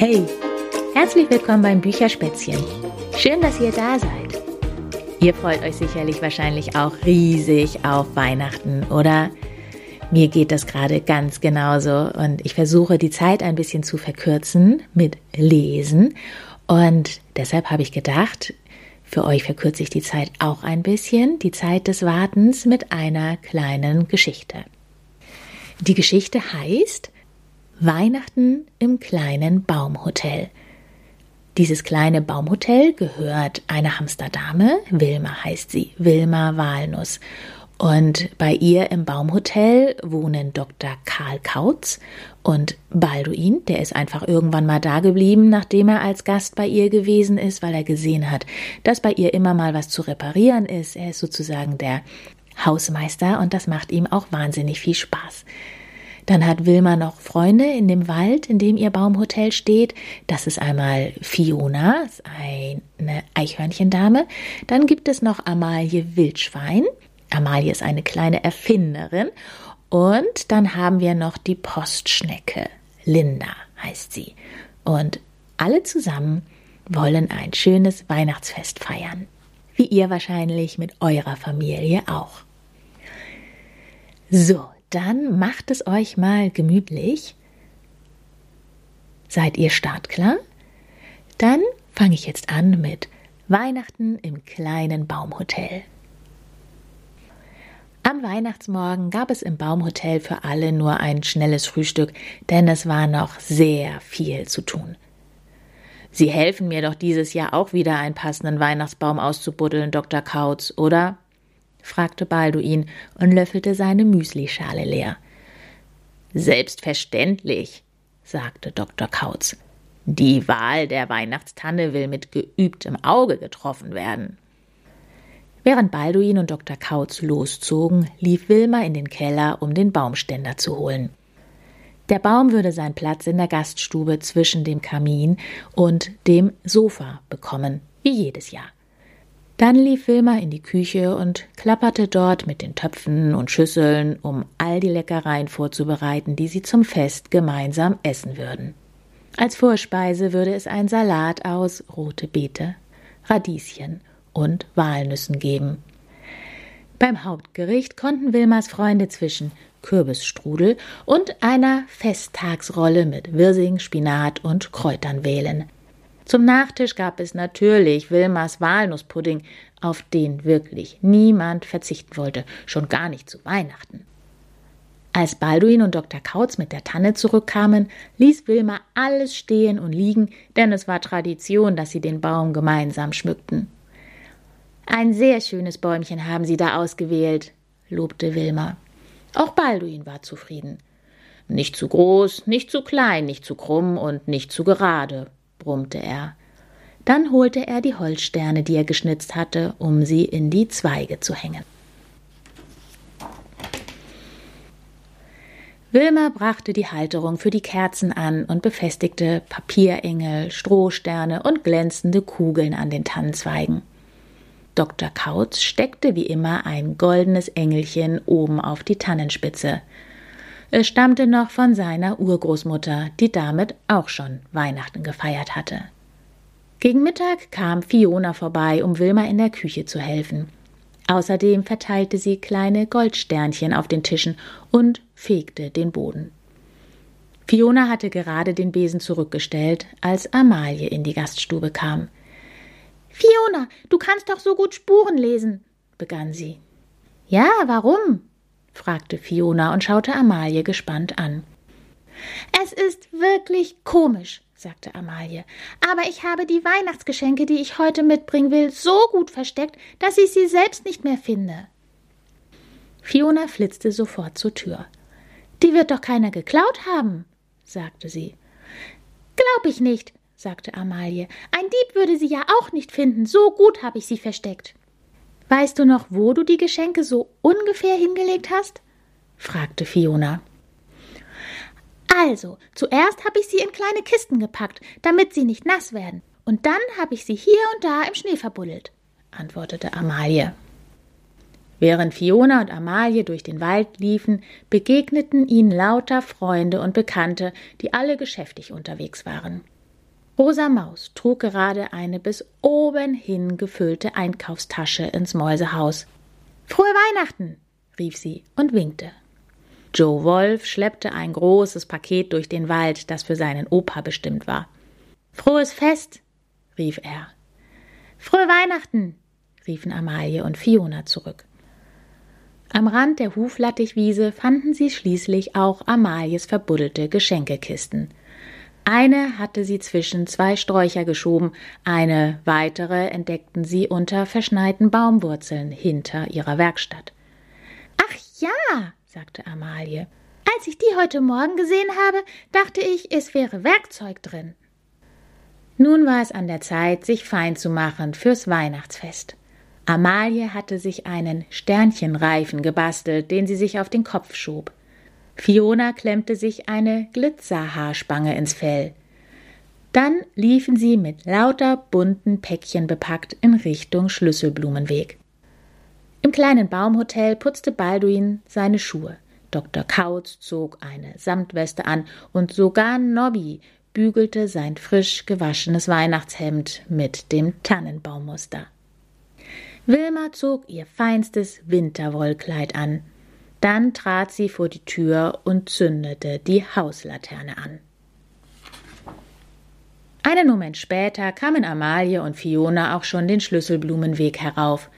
Hey, herzlich willkommen beim Bücherspätzchen. Schön, dass ihr da seid. Ihr freut euch sicherlich wahrscheinlich auch riesig auf Weihnachten, oder? Mir geht das gerade ganz genauso und ich versuche die Zeit ein bisschen zu verkürzen mit Lesen und deshalb habe ich gedacht, für euch verkürze ich die Zeit auch ein bisschen, die Zeit des Wartens mit einer kleinen Geschichte. Die Geschichte heißt Weihnachten im kleinen Baumhotel. Dieses kleine Baumhotel gehört einer Hamsterdame, Wilma heißt sie, Wilma Walnuss. Und bei ihr im Baumhotel wohnen Dr. Karl Kautz und Balduin, der ist einfach irgendwann mal da geblieben, nachdem er als Gast bei ihr gewesen ist, weil er gesehen hat, dass bei ihr immer mal was zu reparieren ist. Er ist sozusagen der Hausmeister und das macht ihm auch wahnsinnig viel Spaß. Dann hat Wilma noch Freunde in dem Wald, in dem ihr Baumhotel steht. Das ist einmal Fiona, eine Eichhörnchendame. Dann gibt es noch Amalie Wildschwein. Amalie ist eine kleine Erfinderin. Und dann haben wir noch die Postschnecke. Linda heißt sie. Und alle zusammen wollen ein schönes Weihnachtsfest feiern. Wie ihr wahrscheinlich mit eurer Familie auch. So, dann macht es euch mal gemütlich. Seid ihr startklar? Dann fange ich jetzt an mit Weihnachten im kleinen Baumhotel. Am Weihnachtsmorgen gab es im Baumhotel für alle nur ein schnelles Frühstück, denn es war noch sehr viel zu tun. Sie helfen mir doch dieses Jahr auch wieder einen passenden Weihnachtsbaum auszubuddeln, Dr. Kautz, oder? Fragte Balduin und löffelte seine Müslischale leer. Selbstverständlich, sagte Dr. Kautz. Die Wahl der Weihnachtstanne will mit geübtem Auge getroffen werden. Während Balduin und Dr. Kautz loszogen, lief Wilma in den Keller, um den Baumständer zu holen. Der Baum würde seinen Platz in der Gaststube zwischen dem Kamin und dem Sofa bekommen, wie jedes Jahr. Dann lief Wilma in die Küche und klapperte dort mit den Töpfen und Schüsseln, um all die Leckereien vorzubereiten, die sie zum Fest gemeinsam essen würden. Als Vorspeise würde es ein Salat aus rote Beete, Radieschen und Walnüssen geben. Beim Hauptgericht konnten Wilmas Freunde zwischen Kürbisstrudel und einer Festtagsrolle mit Wirsing, Spinat und Kräutern wählen. Zum Nachtisch gab es natürlich Wilmas Walnusspudding, auf den wirklich niemand verzichten wollte, schon gar nicht zu Weihnachten. Als Balduin und Dr. Kautz mit der Tanne zurückkamen, ließ Wilma alles stehen und liegen, denn es war Tradition, dass sie den Baum gemeinsam schmückten. Ein sehr schönes Bäumchen haben Sie da ausgewählt, lobte Wilma. Auch Balduin war zufrieden. Nicht zu groß, nicht zu klein, nicht zu krumm und nicht zu gerade, brummte er. Dann holte er die Holzsterne, die er geschnitzt hatte, um sie in die Zweige zu hängen. Wilma brachte die Halterung für die Kerzen an und befestigte Papierengel, Strohsterne und glänzende Kugeln an den Tannenzweigen. Dr. Kautz steckte wie immer ein goldenes Engelchen oben auf die Tannenspitze. Es stammte noch von seiner Urgroßmutter, die damit auch schon Weihnachten gefeiert hatte. Gegen Mittag kam Fiona vorbei, um Wilma in der Küche zu helfen. Außerdem verteilte sie kleine Goldsternchen auf den Tischen und fegte den Boden. Fiona hatte gerade den Besen zurückgestellt, als Amalie in die Gaststube kam. Fiona, du kannst doch so gut Spuren lesen, begann sie. Ja, warum? Fragte Fiona und schaute Amalie gespannt an. Es ist wirklich komisch, sagte Amalie, aber ich habe die Weihnachtsgeschenke, die ich heute mitbringen will, so gut versteckt, dass ich sie selbst nicht mehr finde. Fiona flitzte sofort zur Tür. Die wird doch keiner geklaut haben, sagte sie. Glaub ich nicht, sagte Amalie. Ein Dieb würde sie ja auch nicht finden, so gut habe ich sie versteckt. Weißt du noch, wo du die Geschenke so ungefähr hingelegt hast? fragte Fiona. Also, zuerst habe ich sie in kleine Kisten gepackt, damit sie nicht nass werden, und dann habe ich sie hier und da im Schnee verbuddelt, antwortete Amalie. Während Fiona und Amalie durch den Wald liefen, begegneten ihnen lauter Freunde und Bekannte, die alle geschäftig unterwegs waren. Rosa Maus trug gerade eine bis oben hin gefüllte Einkaufstasche ins Mäusehaus. Frohe Weihnachten! rief sie und winkte. Joe Wolf schleppte ein großes Paket durch den Wald, das für seinen Opa bestimmt war. Frohes Fest! rief er. Frohe Weihnachten! riefen Amalie und Fiona zurück. Am Rand der Huflattichwiese fanden sie schließlich auch Amalies verbuddelte Geschenkekisten. Eine hatte sie zwischen zwei Sträucher geschoben, eine weitere entdeckten sie unter verschneiten Baumwurzeln hinter ihrer Werkstatt. Ach ja, sagte Amalie. Als ich die heute Morgen gesehen habe, dachte ich, es wäre Werkzeug drin. Nun war es an der Zeit, sich fein zu machen fürs Weihnachtsfest. Amalie hatte sich einen Sternchenreifen gebastelt, den sie sich auf den Kopf schob. Fiona klemmte sich eine Glitzerhaarspange ins Fell. Dann liefen sie mit lauter bunten Päckchen bepackt in Richtung Schlüsselblumenweg. Im kleinen Baumhotel putzte Balduin seine Schuhe. Dr. Kautz zog eine Samtweste an und sogar Nobby bügelte sein frisch gewaschenes Weihnachtshemd mit dem Tannenbaumuster. Wilma zog ihr feinstes Winterwollkleid an. Dann trat sie vor die Tür und zündete die Hauslaterne an. Einen Moment später kamen Amalie und Fiona auch schon den Schlüsselblumenweg herauf.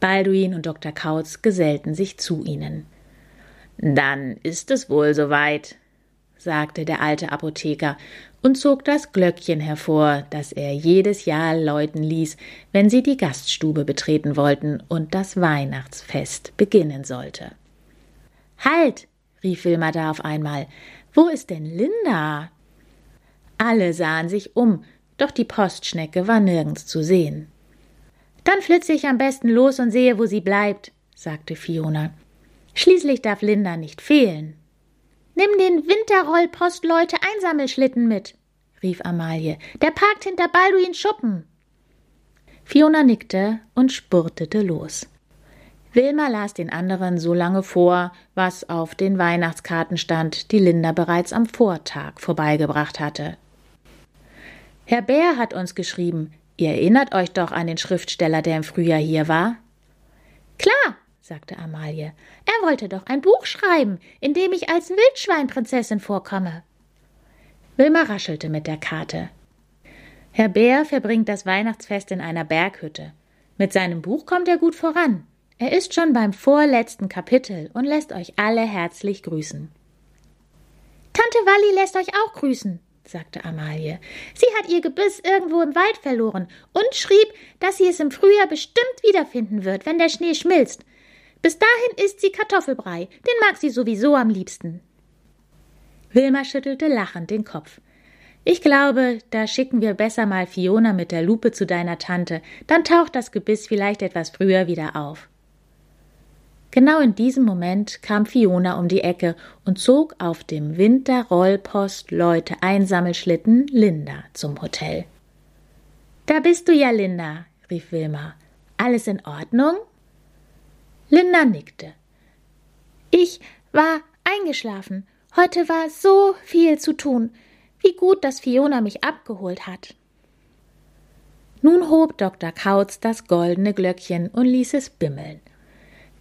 Balduin und Dr. Kautz gesellten sich zu ihnen. Dann ist es wohl soweit, sagte der alte Apotheker und zog das Glöckchen hervor, das er jedes Jahr läuten ließ, wenn sie die Gaststube betreten wollten und das Weihnachtsfest beginnen sollte. Halt! rief Wilma da auf einmal. Wo ist denn Linda? Alle sahen sich um, doch die Postschnecke war nirgends zu sehen. Dann flitze ich am besten los und sehe, wo sie bleibt, sagte Fiona. Schließlich darf Linda nicht fehlen. Nimm den Winterrollpostleute-Einsammelschlitten mit, rief Amalie. Der parkt hinter Balduins Schuppen. Fiona nickte und spurtete los. Wilma las den anderen so lange vor, was auf den Weihnachtskarten stand, die Linda bereits am Vortag vorbeigebracht hatte. Herr Bär hat uns geschrieben. Ihr erinnert euch doch an den Schriftsteller, der im Frühjahr hier war? Klar, sagte Amalie. Er wollte doch ein Buch schreiben, in dem ich als Wildschweinprinzessin vorkomme. Wilma raschelte mit der Karte. Herr Bär verbringt das Weihnachtsfest in einer Berghütte. Mit seinem Buch kommt er gut voran. Er ist schon beim vorletzten Kapitel und lässt euch alle herzlich grüßen. Tante Walli lässt euch auch grüßen, sagte Amalie. Sie hat ihr Gebiss irgendwo im Wald verloren und schrieb, dass sie es im Frühjahr bestimmt wiederfinden wird, wenn der Schnee schmilzt. Bis dahin isst sie Kartoffelbrei, den mag sie sowieso am liebsten. Wilma schüttelte lachend den Kopf. Ich glaube, da schicken wir besser mal Fiona mit der Lupe zu deiner Tante, dann taucht das Gebiss vielleicht etwas früher wieder auf. Genau in diesem Moment kam Fiona um die Ecke und zog auf dem Winterrollpost-Leute-Einsammelschlitten Linda zum Hotel. Da bist du ja, Linda, rief Wilma. Alles in Ordnung? Linda nickte. Ich war eingeschlafen. Heute war so viel zu tun. Wie gut, dass Fiona mich abgeholt hat. Nun hob Dr. Kautz das goldene Glöckchen und ließ es bimmeln.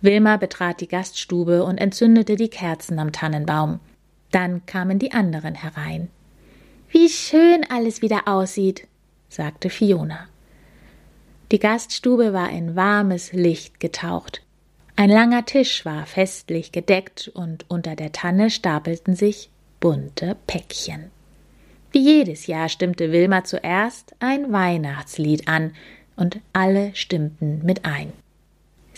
Wilma betrat die Gaststube und entzündete die Kerzen am Tannenbaum. Dann kamen die anderen herein. Wie schön alles wieder aussieht, sagte Fiona. Die Gaststube war in warmes Licht getaucht. Ein langer Tisch war festlich gedeckt und unter der Tanne stapelten sich bunte Päckchen. Wie jedes Jahr stimmte Wilma zuerst ein Weihnachtslied an, und alle stimmten mit ein.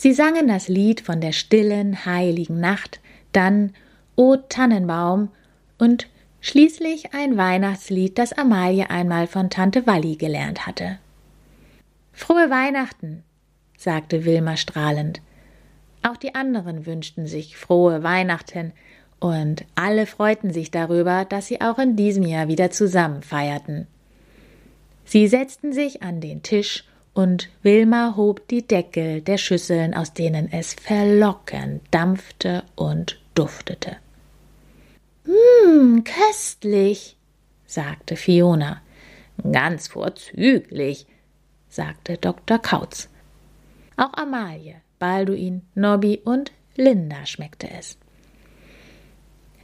Sie sangen das Lied von der stillen, heiligen Nacht, dann O Tannenbaum und schließlich ein Weihnachtslied, das Amalie einmal von Tante Walli gelernt hatte. Frohe Weihnachten, sagte Wilma strahlend. Auch die anderen wünschten sich frohe Weihnachten, und alle freuten sich darüber, dass sie auch in diesem Jahr wieder zusammen feierten. Sie setzten sich an den Tisch, und Wilma hob die Deckel der Schüsseln, aus denen es verlockend dampfte und duftete. Hm, köstlich, sagte Fiona. Ganz vorzüglich, sagte Dr. Kautz. Auch Amalie, Balduin, Nobby und Linda schmeckte es.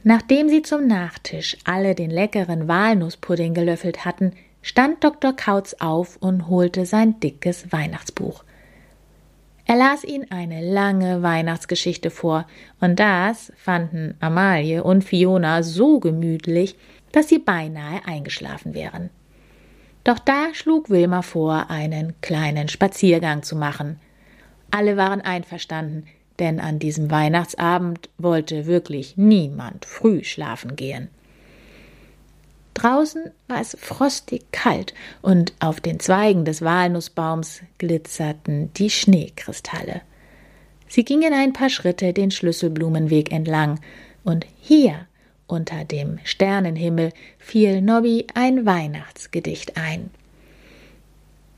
Nachdem sie zum Nachtisch alle den leckeren Walnusspudding gelöffelt hatten, stand Dr. Kautz auf und holte sein dickes Weihnachtsbuch. Er las ihnen eine lange Weihnachtsgeschichte vor, und das fanden Amalie und Fiona so gemütlich, dass sie beinahe eingeschlafen wären. Doch da schlug Wilma vor, einen kleinen Spaziergang zu machen. Alle waren einverstanden, denn an diesem Weihnachtsabend wollte wirklich niemand früh schlafen gehen. Draußen war es frostig kalt und auf den Zweigen des Walnussbaums glitzerten die Schneekristalle. Sie gingen ein paar Schritte den Schlüsselblumenweg entlang, und hier, unter dem Sternenhimmel, fiel Nobby ein Weihnachtsgedicht ein.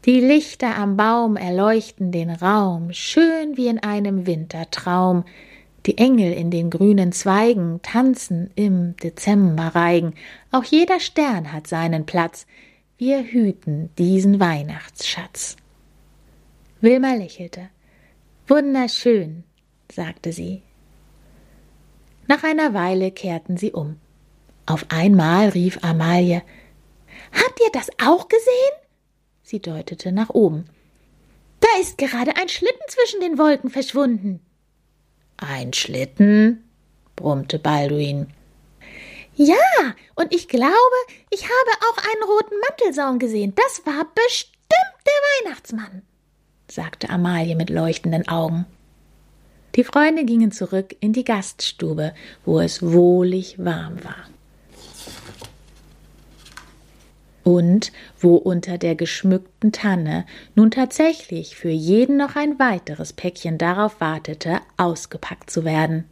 Die Lichter am Baum erleuchten den Raum, schön wie in einem Wintertraum. Die Engel in den grünen Zweigen tanzen im Dezemberreigen. Auch jeder Stern hat seinen Platz. Wir hüten diesen Weihnachtsschatz. Wilma lächelte. Wunderschön, sagte sie. Nach einer Weile kehrten sie um. Auf einmal rief Amalie Habt ihr das auch gesehen? Sie deutete nach oben. Da ist gerade ein Schlitten zwischen den Wolken verschwunden. Ein Schlitten? brummte Balduin. Ja, und ich glaube, ich habe auch einen roten Mantelsaum gesehen. Das war bestimmt der Weihnachtsmann, sagte Amalie mit leuchtenden Augen. Die Freunde gingen zurück in die Gaststube, wo es wohlig warm war. Und wo unter der geschmückten Tanne nun tatsächlich für jeden noch ein weiteres Päckchen darauf wartete, ausgepackt zu werden.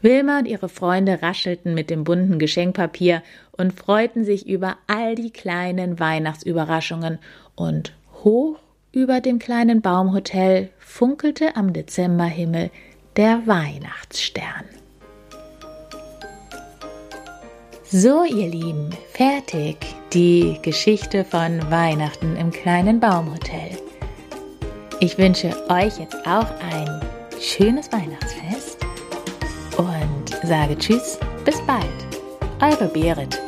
Wilma und ihre Freunde raschelten mit dem bunten Geschenkpapier und freuten sich über all die kleinen Weihnachtsüberraschungen und hoch über dem kleinen Baumhotel funkelte am Dezemberhimmel der Weihnachtsstern. So, ihr Lieben, fertig die Geschichte von Weihnachten im kleinen Baumhotel. Ich wünsche euch jetzt auch ein schönes Weihnachtsfest und sage Tschüss, bis bald. Eure Berit.